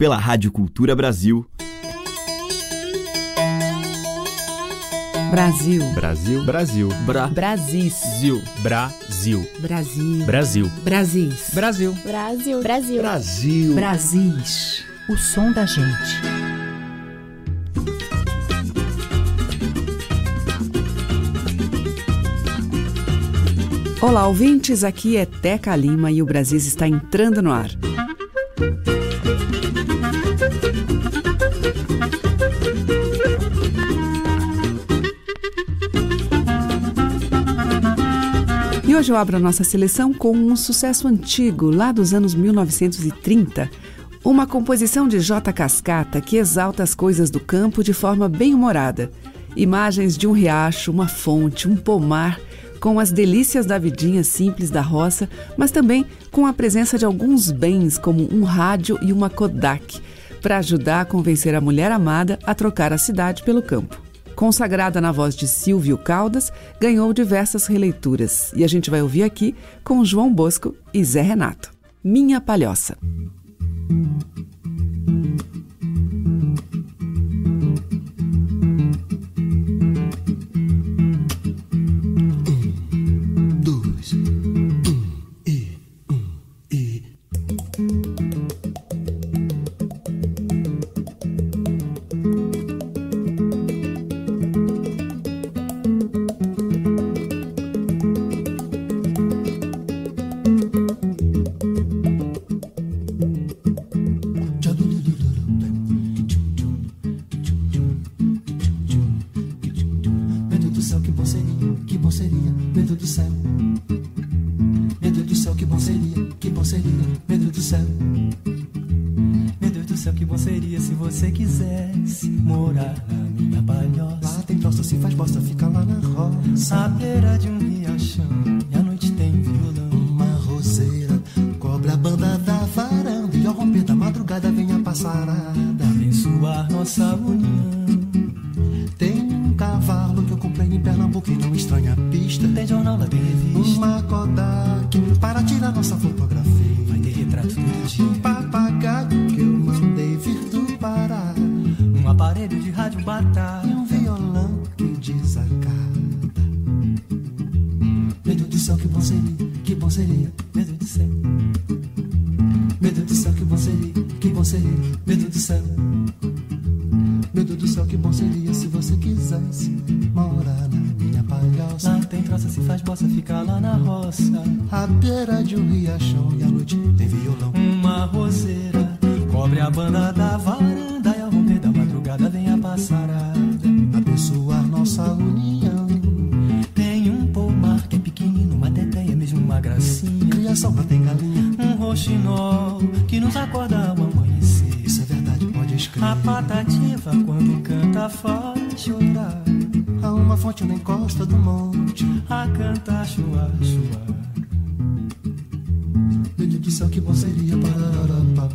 pela Rádio Cultura Brasil. Brasil. Brasil. Brasil. Bra. Brasil. Brasil. Brasil. Brasil. Brasis. Brasil. Brasil. Brasil. Brasil. Brasis. O som da gente. Olá, ouvintes. Aqui é Teca Lima e o Brasis está entrando no ar. Hoje eu abro a nossa seleção com um sucesso antigo, lá dos anos 1930. Uma composição de J. Cascata que exalta as coisas do campo de forma bem humorada. Imagens de um riacho, uma fonte, um pomar, com as delícias da vidinha simples da roça, mas também com a presença de alguns bens, como um rádio e uma Kodak, para ajudar a convencer a mulher amada a trocar a cidade pelo campo consagrada na voz de Silvio Caldas, ganhou diversas releituras e a gente vai ouvir aqui com João Bosco e Zé Renato. Minha Palhoça. profissão que bom seria. Parará,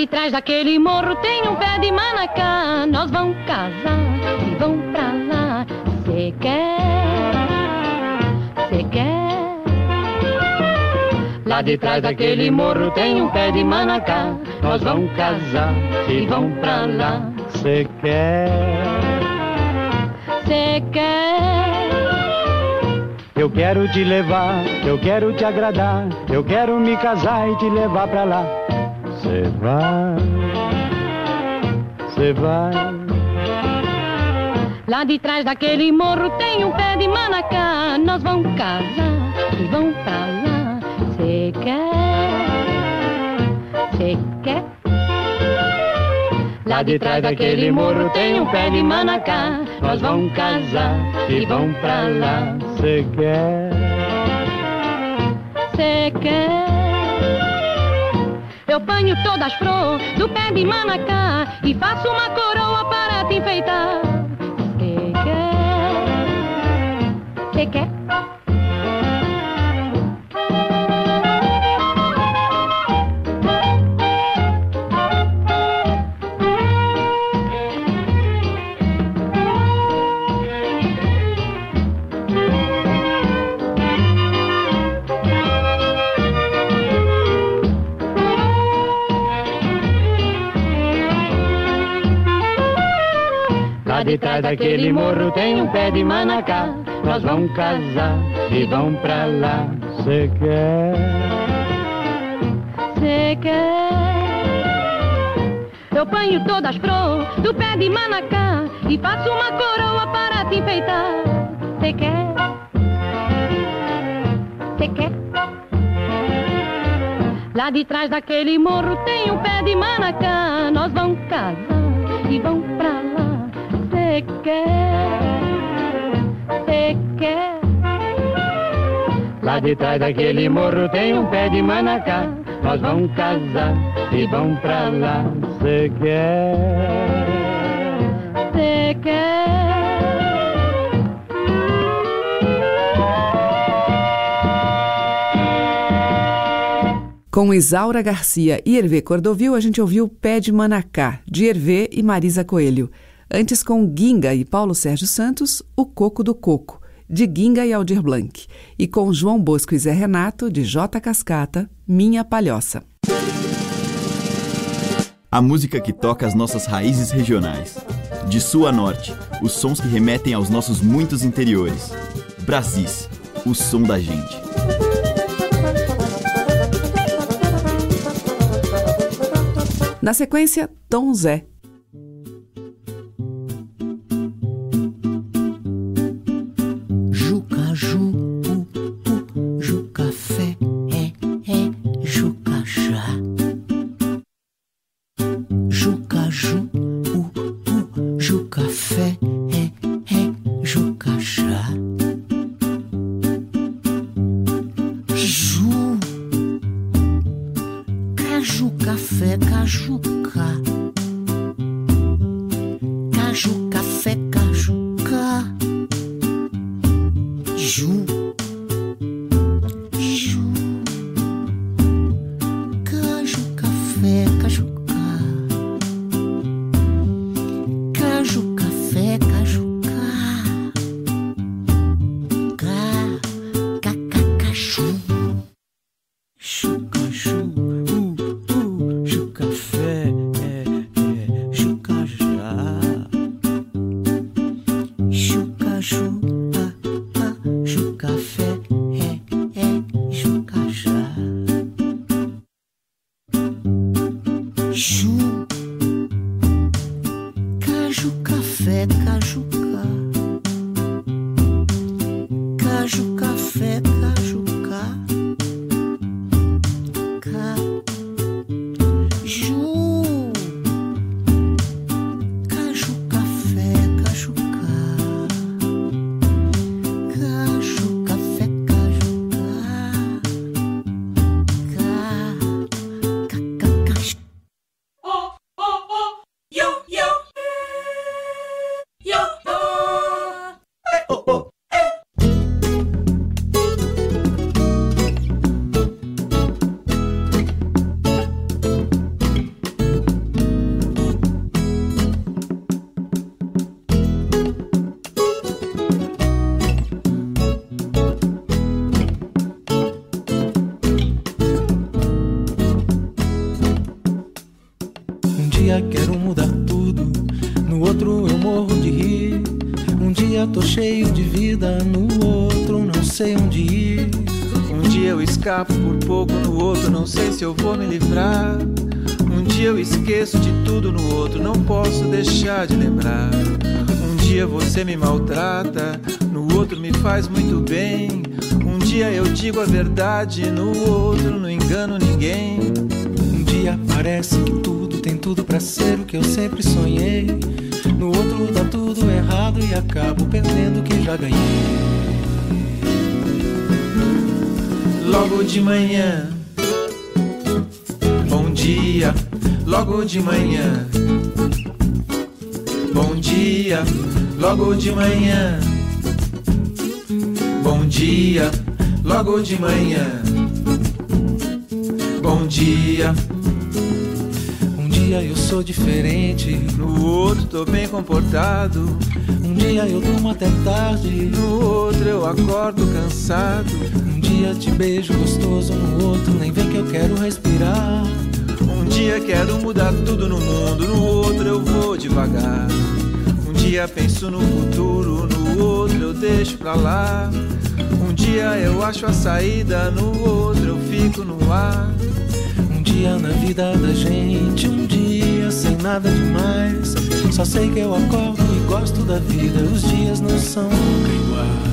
de trás daquele morro tem um pé de manacá. Nós vamos casar e vão pra lá. Cê quer? Cê quer? Lá de trás daquele morro tem um pé de manacá. Nós vamos casar e vão pra lá. Cê quer? Cê quer? Eu quero te levar, eu quero te agradar, eu quero me casar e te levar pra lá. Cê vai, cê vai. Lá de trás daquele morro tem um pé de manacá. Nós vamos casar e vão pra lá. Cê quer? Cê quer? Lá de trás daquele morro tem um pé de manacá. Nós vamos casar e vão pra lá. Cê quer? Cê quer? Eu ponho todas as flores do pé de manacá e faço uma coroa para te enfeitar. Cê quer? Cê quer? De trás daquele morro tem um pé de manacá. Nós vamos casar e vão pra lá. Cê quer? Cê quer? Eu ponho todas as flores do pé de manacá e faço uma coroa para te enfeitar. Cê quer? Cê quer? Lá de trás daquele morro tem um pé de manacá. Nós vamos casar e. Cê quer? Cê quer? Lá de trás daquele morro tem um pé de manacá. Nós vamos casar e vão pra lá. Cê quer? Cê quer? Com Isaura Garcia e Hervé Cordovil, a gente ouviu Pé de Manacá, de Hervé e Marisa Coelho. Antes, com Guinga e Paulo Sérgio Santos, O Coco do Coco, de Guinga e Aldir Blanc. E com João Bosco e Zé Renato, de J. Cascata, Minha Palhoça. A música que toca as nossas raízes regionais. De sul a norte, os sons que remetem aos nossos muitos interiores. Brasis, o som da gente. Na sequência, Tom Zé. Esqueço de tudo, no outro não posso deixar de lembrar. Um dia você me maltrata, no outro me faz muito bem. Um dia eu digo a verdade, no outro não engano ninguém. Um dia parece que tudo tem tudo para ser o que eu sempre sonhei. No outro dá tudo errado e acabo perdendo o que já ganhei. Logo de manhã, bom dia. Logo de manhã, bom dia. Logo de manhã, bom dia. Logo de manhã, bom dia. Um dia eu sou diferente, No outro tô bem comportado. um dia eu durmo até tarde. No outro eu acordo cansado. Um dia te beijo gostoso, no outro nem vem que eu quero respirar. Um dia quero mudar tudo no mundo, no outro eu vou devagar. Um dia penso no futuro, no outro eu deixo pra lá. Um dia eu acho a saída, no outro eu fico no ar. Um dia na vida da gente, um dia sem nada demais. Só sei que eu acordo e gosto da vida, os dias não são iguais.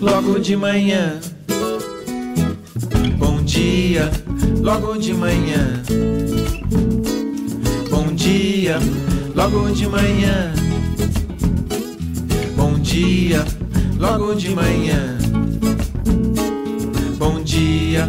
Logo de manhã, dia. Logo de manhã, bom dia. Logo de manhã, bom dia. Logo de manhã, bom dia.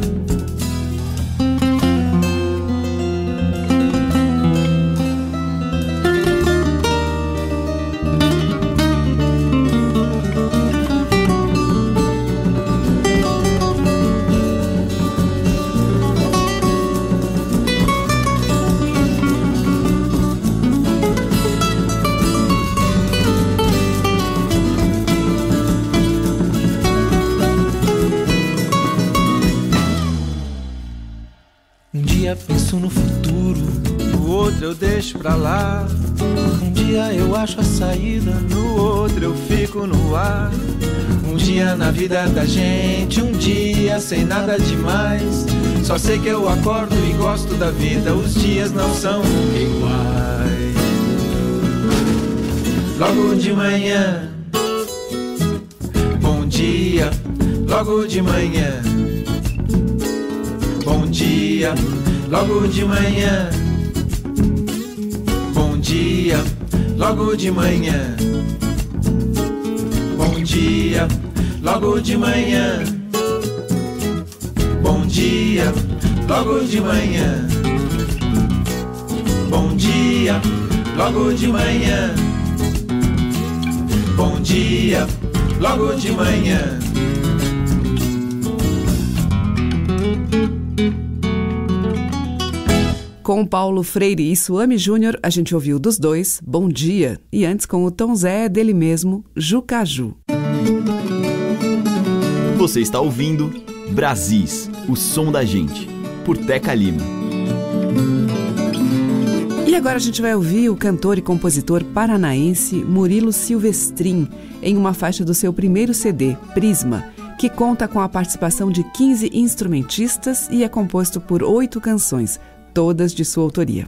Penso no futuro, No outro eu deixo pra lá. um dia eu acho a saída. No outro eu fico no ar. Um dia na vida da gente, um dia sem nada demais. Só sei que eu acordo e gosto da vida, os dias não são iguais. Logo de manhã, bom dia. Logo de manhã, bom dia. Logo de manhã, bom dia. Logo de manhã. Bom dia, logo de manhã. Bom dia, logo de manhã. Bom dia, logo de manhã. Bom dia, logo de manhã. Com Paulo Freire e Suame Júnior, a gente ouviu dos dois Bom Dia e antes com o Tom Zé dele mesmo, Jucaju. Você está ouvindo Brasis, o som da gente, por Teca Lima. E agora a gente vai ouvir o cantor e compositor paranaense Murilo Silvestrin em uma faixa do seu primeiro CD, Prisma, que conta com a participação de 15 instrumentistas e é composto por oito canções, todas de sua autoria.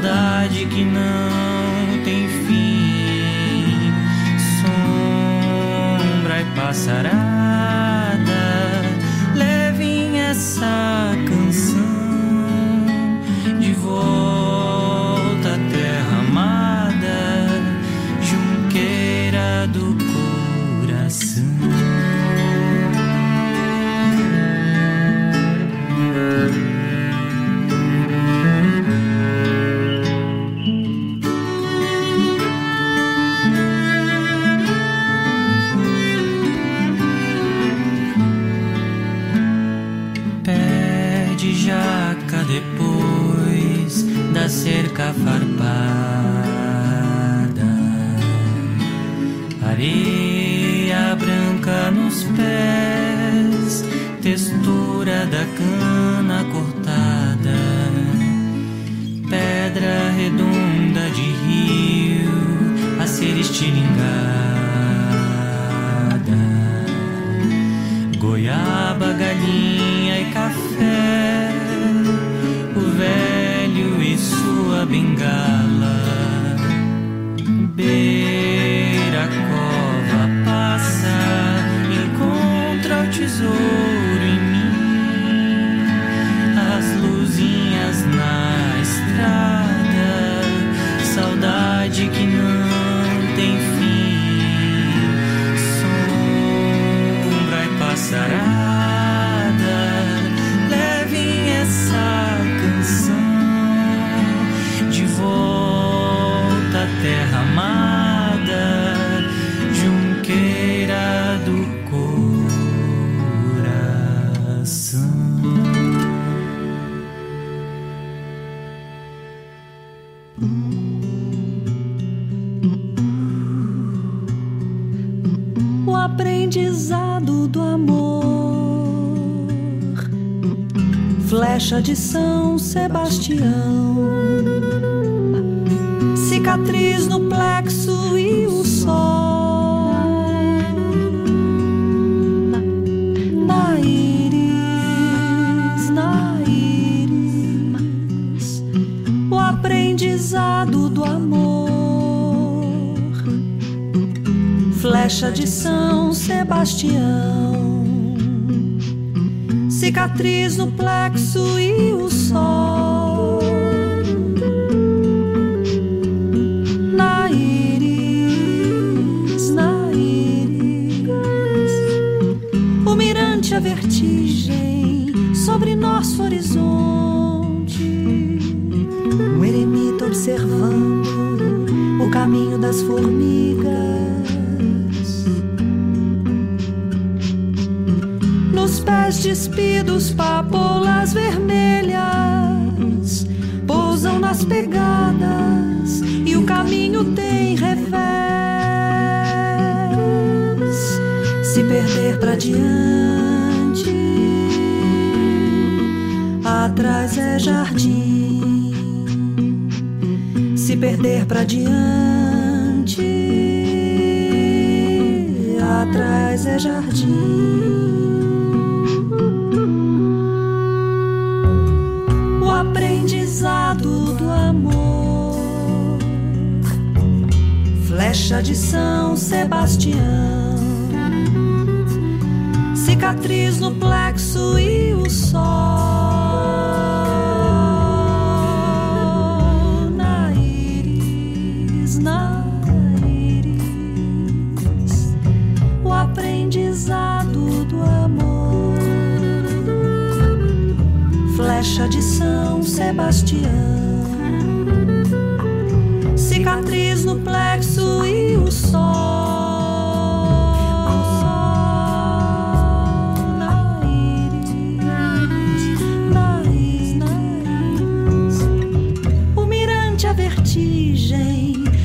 Saudade que não tem fim, sombra e passarada, Flecha de São Sebastião, cicatriz no plexo e o sol. Na íris, na íris, o aprendizado do amor. Flecha de São Sebastião, cicatriz no plexo e o sol. Na íris, na íris, o mirante a vertigem sobre nosso horizonte, um eremita observando o caminho das formigas. Despidos, papolas vermelhas pousam nas pegadas e o caminho tem revés. Se perder pra diante, atrás é jardim. Se perder pra diante, atrás é jardim. Aprendizado do amor. Flecha de São Sebastião, cicatriz no plexo e o sol. flecha de São Sebastião. Cicatriz no plexo e o sol.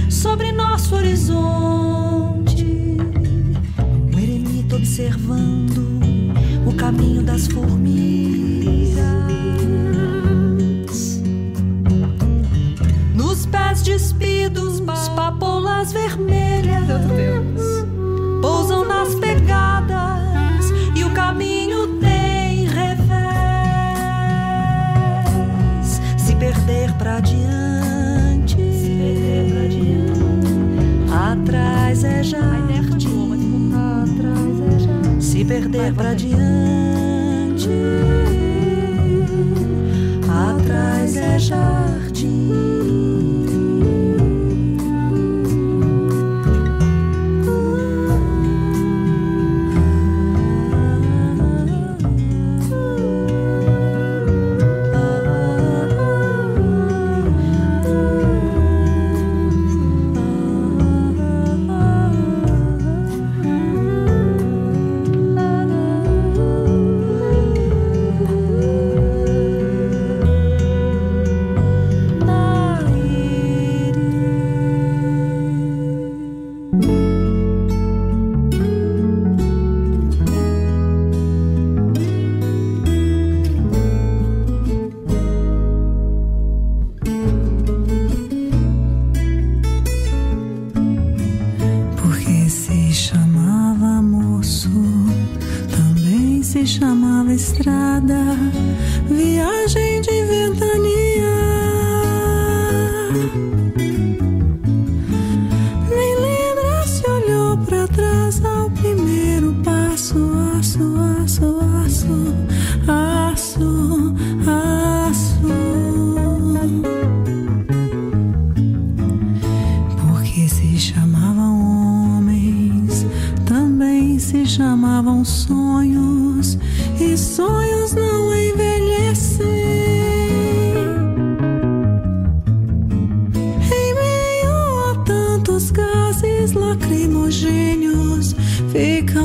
Sobre nosso horizonte, o eremita observando. vai pra diante. Atrás é jardim.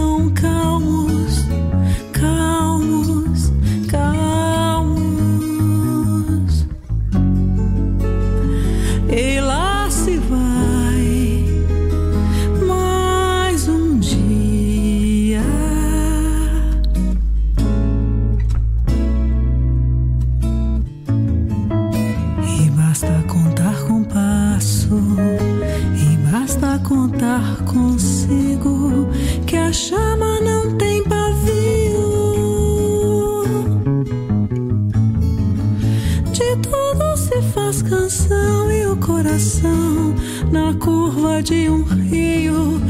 não cai. curva de um rio.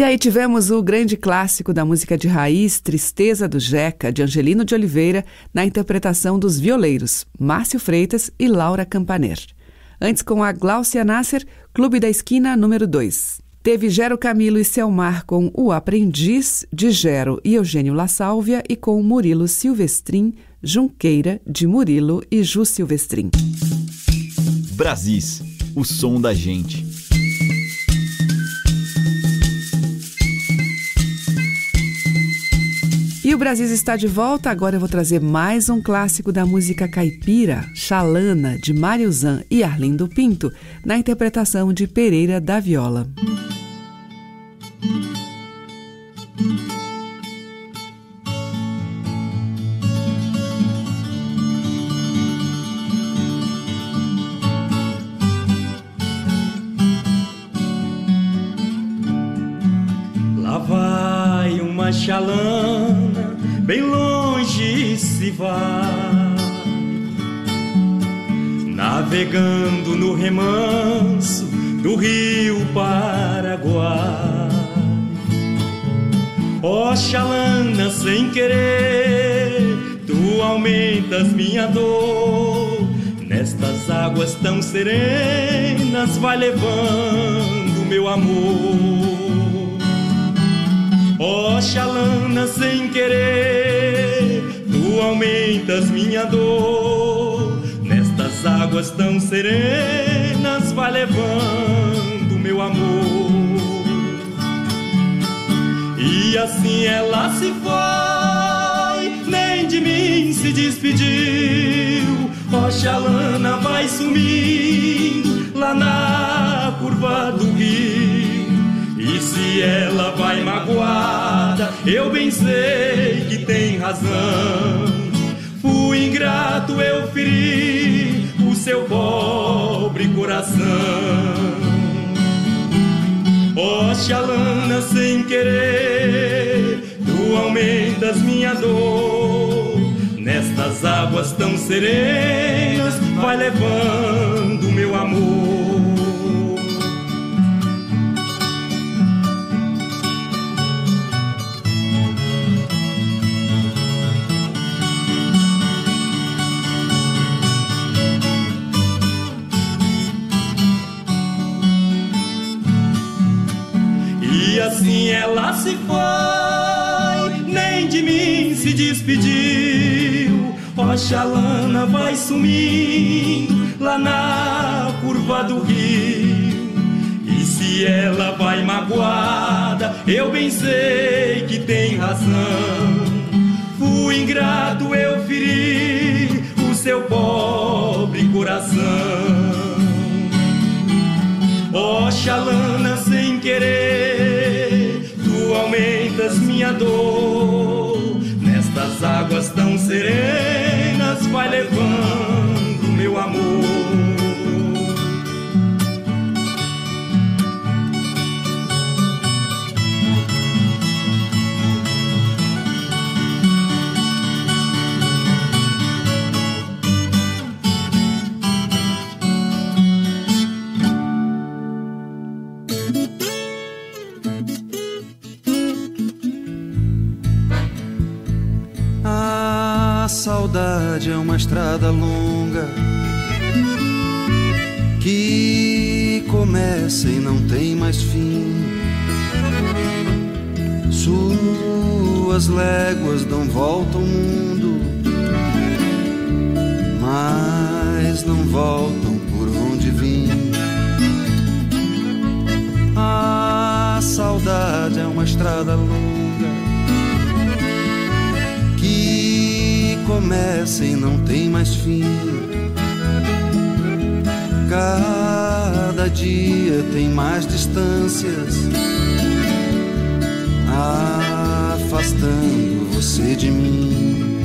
E aí tivemos o grande clássico da música de raiz, Tristeza do Jeca, de Angelino de Oliveira, na interpretação dos violeiros Márcio Freitas e Laura Campaner. Antes com a Gláucia Nasser, Clube da Esquina número 2. Teve Gero Camilo e Selmar com O Aprendiz, de Gero e Eugênio La Sálvia, e com Murilo Silvestrin, Junqueira, de Murilo e Ju Silvestrin. Brasis, o som da gente. E o Brasil está de volta. Agora eu vou trazer mais um clássico da música caipira, Xalana, de Mário Zan e Arlindo Pinto, na interpretação de Pereira da Viola. Lá vai uma xalana bem longe se vai, navegando no remanso do rio Paraguai. Ó oh, sem querer, tu aumentas minha dor. Nestas águas tão serenas, vai levando meu amor. Ó oh, Xalana, sem querer, tu aumentas minha dor. Nestas águas tão serenas, vai levando meu amor. E assim ela se foi, nem de mim se despediu. Ó oh, Xalana, vai sumindo lá na curva do rio. Se ela vai magoada, eu bem sei que tem razão. Fui ingrato, eu feri o seu pobre coração. Ó oh, Xalana, sem querer, tu aumentas minha dor. Nestas águas tão serenas, vai levando meu amor. Ela se foi, nem de mim se despediu. Oxalana vai sumindo lá na curva do rio. E se ela vai magoada, eu bem sei que tem razão. Fui ingrato, eu feri o seu pobre coração. Oxalana sem querer, aumentas minha dor. Nestas águas tão serenas, vai levando saudade é uma estrada longa que começa e não tem mais fim. Suas léguas dão volta ao mundo, mas não voltam por onde vim. A saudade é uma estrada longa começa e não tem mais fim. Cada dia tem mais distâncias, afastando você de mim.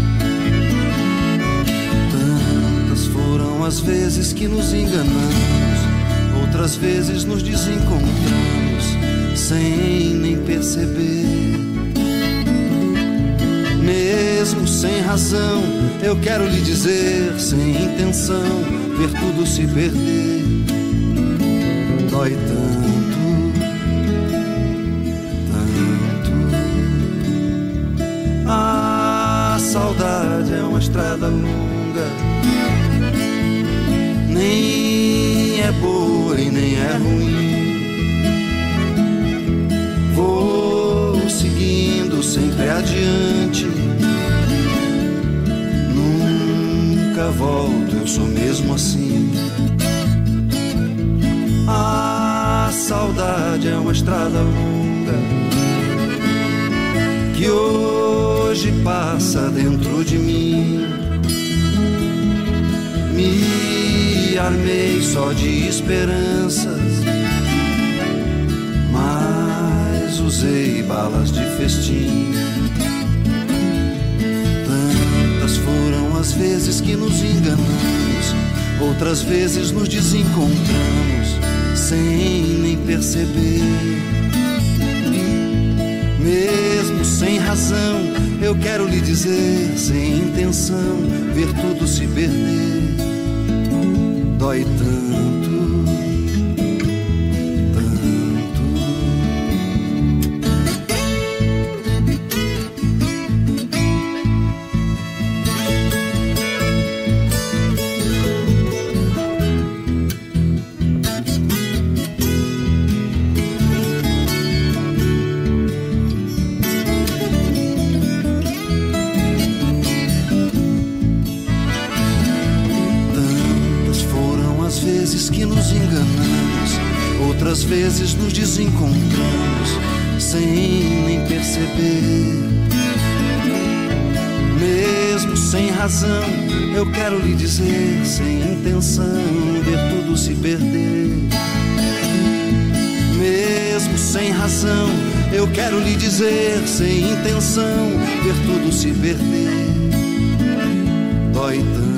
Tantas foram as vezes que nos enganamos, outras vezes nos desencontramos, sem nem perceber mesmo sem razão. Eu quero lhe dizer, sem intenção, ver tudo se perder. Dói tanto, tanto. A saudade é uma estrada longa. Nem é boa e nem é ruim. Vou seguindo sempre adiante Nunca volto, eu sou mesmo assim. A saudade é uma estrada longa que hoje passa dentro de mim. Me armei só de esperanças, mas usei balas de festim. As vezes que nos enganamos, outras vezes nos desencontramos sem nem perceber. Mesmo sem razão, eu quero lhe dizer, sem intenção, ver tudo se perder. Dói tanto, tanto. Nos desencontramos, sem nem perceber. Mesmo sem razão, eu quero lhe dizer, sem intenção, ver tudo se perder. Mesmo sem razão, eu quero lhe dizer, sem intenção, ver tudo se perder. Dói tanto.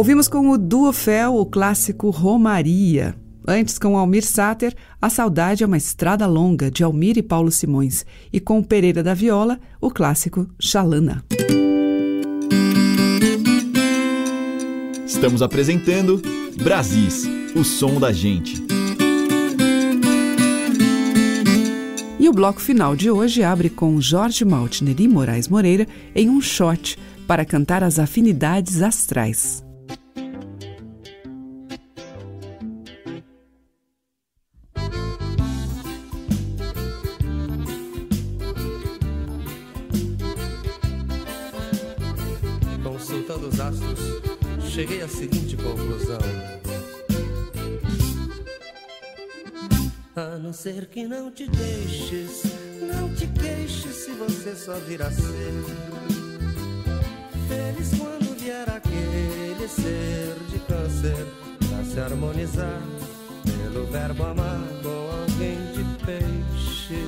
Ouvimos com o Duo Fel o clássico Romaria. Antes, com Almir Sater, A Saudade é uma Estrada Longa, de Almir e Paulo Simões. E com Pereira da Viola, o clássico Xalana. Estamos apresentando Brasis, o som da gente. E o bloco final de hoje abre com Jorge Maltner e Moraes Moreira em um shot para cantar as afinidades astrais. Cheguei à seguinte conclusão. A não ser que não te deixes, não te queixes se você só vir a ser. Feliz quando vier aquele ser de câncer pra se harmonizar pelo verbo amar com alguém de peixes.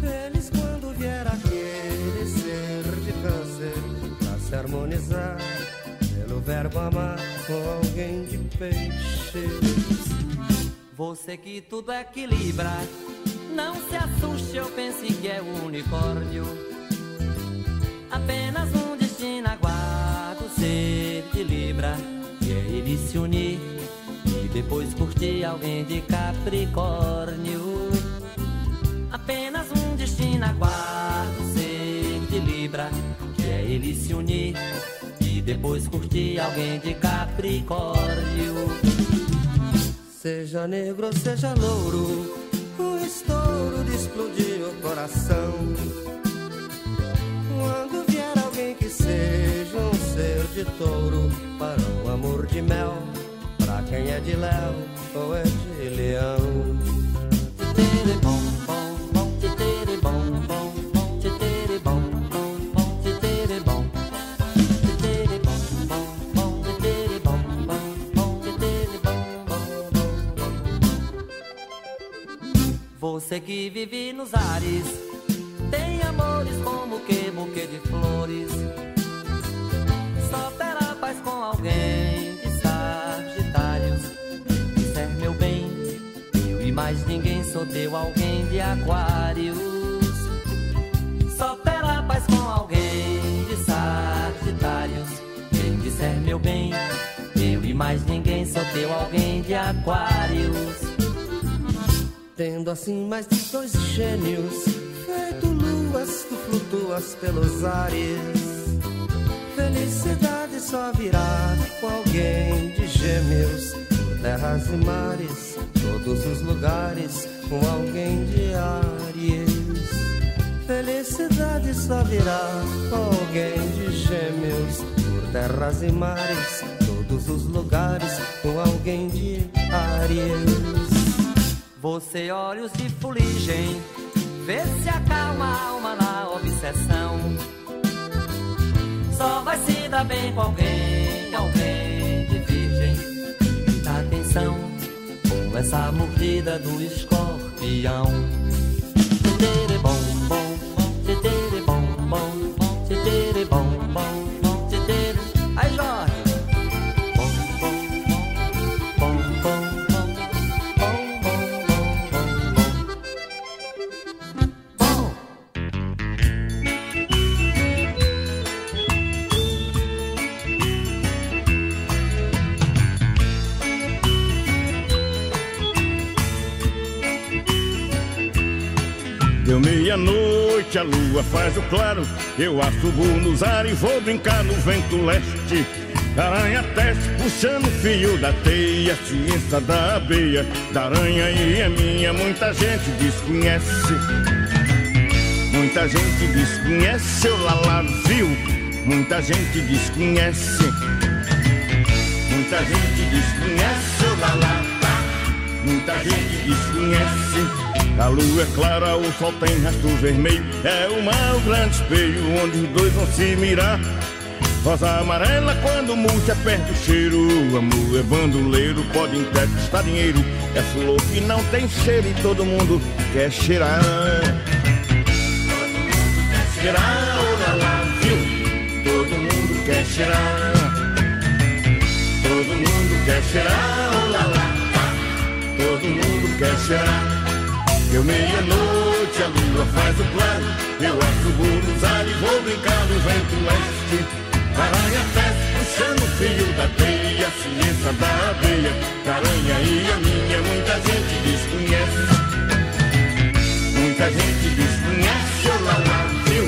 Feliz quando vier aquele ser de câncer pra se harmonizar verbo amar com alguém de peixes. Você que tudo equilibra, não se assuste, eu pense que é um unicórnio. Apenas um destino aguarda o ser de Libra, que é ele se unir e depois curtir alguém de Capricórnio. Apenas um destino aguarda o ser de Libra, que é ele se unir depois curti alguém de Capricórnio. Seja negro, seja louro, o estouro de explodir o coração. Quando vier alguém que seja um ser de touro, para um amor de mel, pra quem é de léu ou é de leão. Você que vive nos ares, tem amores como que buquê de flores. Só terá paz com alguém de Sagitários. Disser meu bem, eu e mais ninguém sou teu alguém de Aquários. Só terá paz com alguém de Sagitários. Quem disser meu bem, eu e mais ninguém sou teu alguém de Aquários. Tendo assim mais de dois gênios, feito luas, tu flutuas pelos ares. Felicidade só virá com alguém de gêmeos, por terras e mares, todos os lugares, com alguém de Aries. Felicidade só virá com alguém de gêmeos, por terras e mares, todos os lugares, com alguém de Aries. Você olhos de fuligem, vê se acalma a alma na obsessão. Só vai se dar bem com alguém, alguém de virgem. Dá atenção com essa mordida do escorpião. bom, bom, meia-noite a lua faz o claro. Eu assubo nos ares e vou brincar no vento leste. Aranha teste puxando o fio da teia Ciência da abeia, da aranha e é minha Muita gente desconhece. Muita gente desconhece o viu. Muita gente desconhece. Muita gente desconhece o Lala Muita gente desconhece a lua é clara, o sol tem rastro vermelho. É o mar, grande espelho, onde os dois vão se mirar. Rosa amarela quando murcha perde o cheiro. Amor é bandoleiro, pode emprestar dinheiro. É flor que não tem cheiro e todo mundo quer cheirar. Todo mundo quer cheirar, olha lá, viu? Todo mundo quer cheirar. Todo mundo quer cheirar, lá lá, Todo mundo quer cheirar. Eu meia-noite, a lua faz o claro. Eu assumo nos ares, vou brincar no vento leste. Aranha festa, puxando o fio da teia, ciência da abelha. Caranha e a minha, muita gente desconhece. Muita gente desconhece, oh lá viu?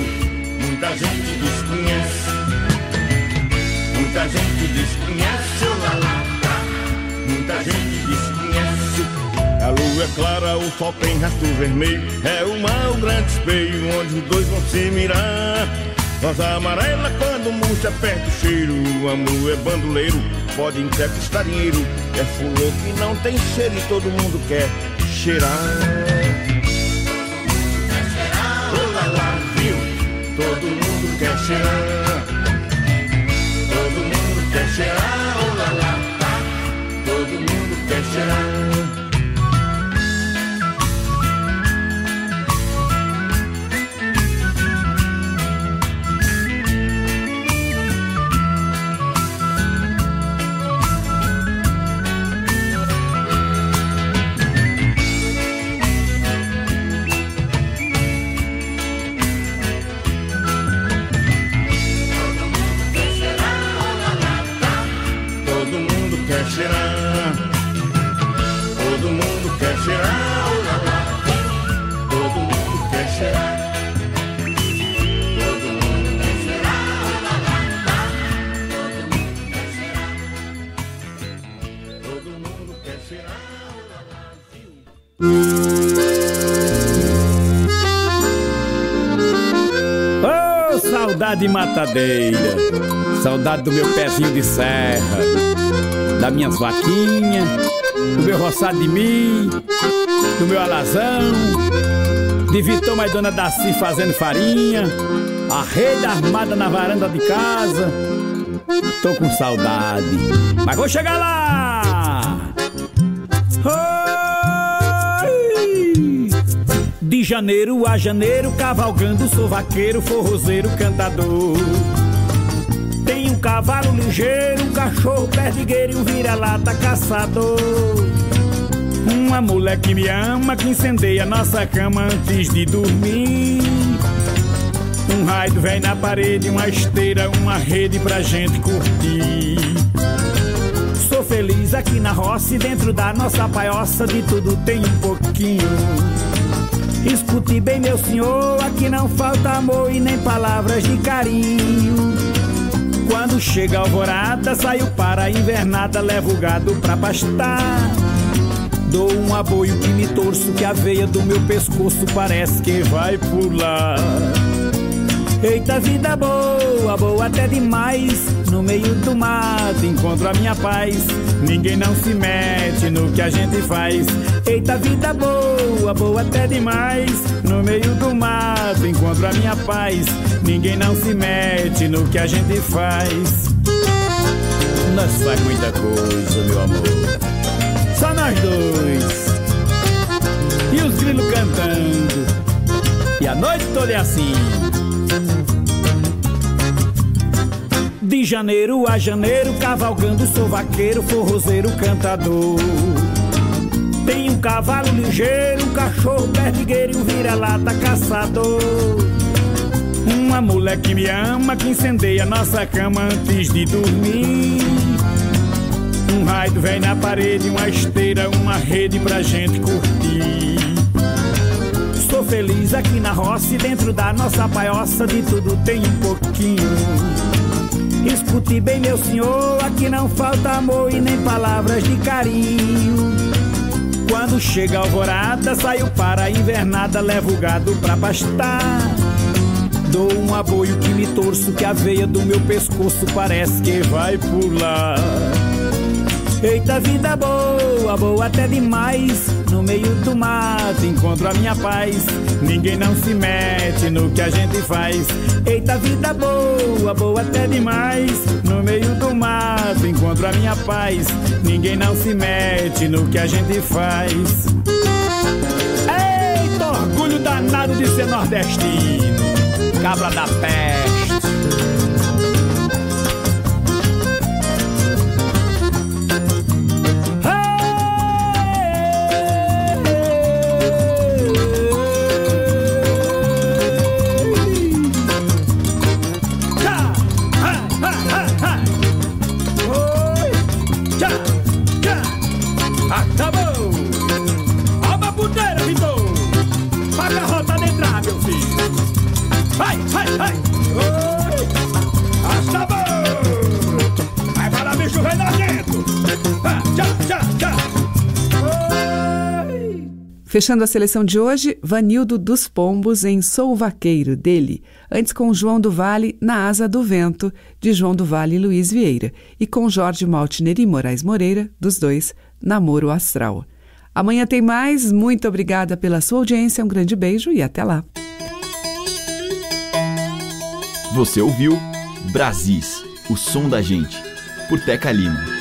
Muita gente desconhece. Muita gente desconhece, oh lá lá, tá? Muita gente desconhece. A lua é clara, o sol tem rastro vermelho. É o mar, o grande espelho, onde os dois vão se mirar. Rosa amarela quando murcha perto o cheiro. O amor é bandoleiro, pode conquistar dinheiro. É fulô que não tem cheiro e todo mundo quer cheirar. Matadeira, saudade do meu pezinho de serra, das minhas vaquinhas, do meu roçado de mim, do meu alazão, de Vitor e Dona Daci fazendo farinha, a rede armada na varanda de casa. Tô com saudade, mas vou chegar lá! Janeiro a janeiro, cavalgando, sou vaqueiro, forrozeiro, cantador. Tem um cavalo ligeiro, um cachorro perdigueiro e um vira-lata caçador. Uma mulher que me ama, que incendeia nossa cama antes de dormir. Um raio vem na parede, uma esteira, uma rede pra gente curtir. Sou feliz aqui na roça e dentro da nossa paioça de tudo tem um pouquinho. Escute bem, meu senhor, aqui não falta amor e nem palavras de carinho. Quando chega a alvorada, saio para a invernada, levo o gado pra pastar. Dou um aboio que me torço, que a veia do meu pescoço parece que vai pular. Eita vida boa, boa até demais. No meio do mato encontro a minha paz. Ninguém não se mete no que a gente faz. Eita vida boa, boa até demais. No meio do mato encontro a minha paz. Ninguém não se mete no que a gente faz. Nós faz muita coisa, meu amor. Só nós dois. E os grilos cantando. E a noite toda é assim. De janeiro a janeiro, cavalgando, sou vaqueiro, forrozeiro, cantador. Tem um cavalo ligeiro, um cachorro perdigueiro e um vira-lata caçador. Uma mulher que me ama, que incendeia nossa cama antes de dormir. Um raio vem na parede, uma esteira, uma rede pra gente curtir. Feliz aqui na roça e dentro da nossa paioça de tudo tem um pouquinho. Escute bem, meu senhor, aqui não falta amor e nem palavras de carinho. Quando chega a alvorada, saio para a invernada, levo o gado pra pastar. Dou um aboio que me torço, que a veia do meu pescoço parece que vai pular. Eita vida boa, boa até demais. No meio do mato encontro a minha paz. Ninguém não se mete no que a gente faz. Eita vida boa, boa até demais. No meio do mato encontro a minha paz. Ninguém não se mete no que a gente faz. Eita orgulho danado de ser nordestino. Cabra da peste. Fechando a seleção de hoje, Vanildo dos Pombos em Sou Vaqueiro, dele. Antes com João do Vale, Na Asa do Vento, de João do Vale e Luiz Vieira. E com Jorge Maltner e Moraes Moreira, dos dois, Namoro Astral. Amanhã tem mais. Muito obrigada pela sua audiência. Um grande beijo e até lá. Você ouviu Brasis, o som da gente, por Teca Lima.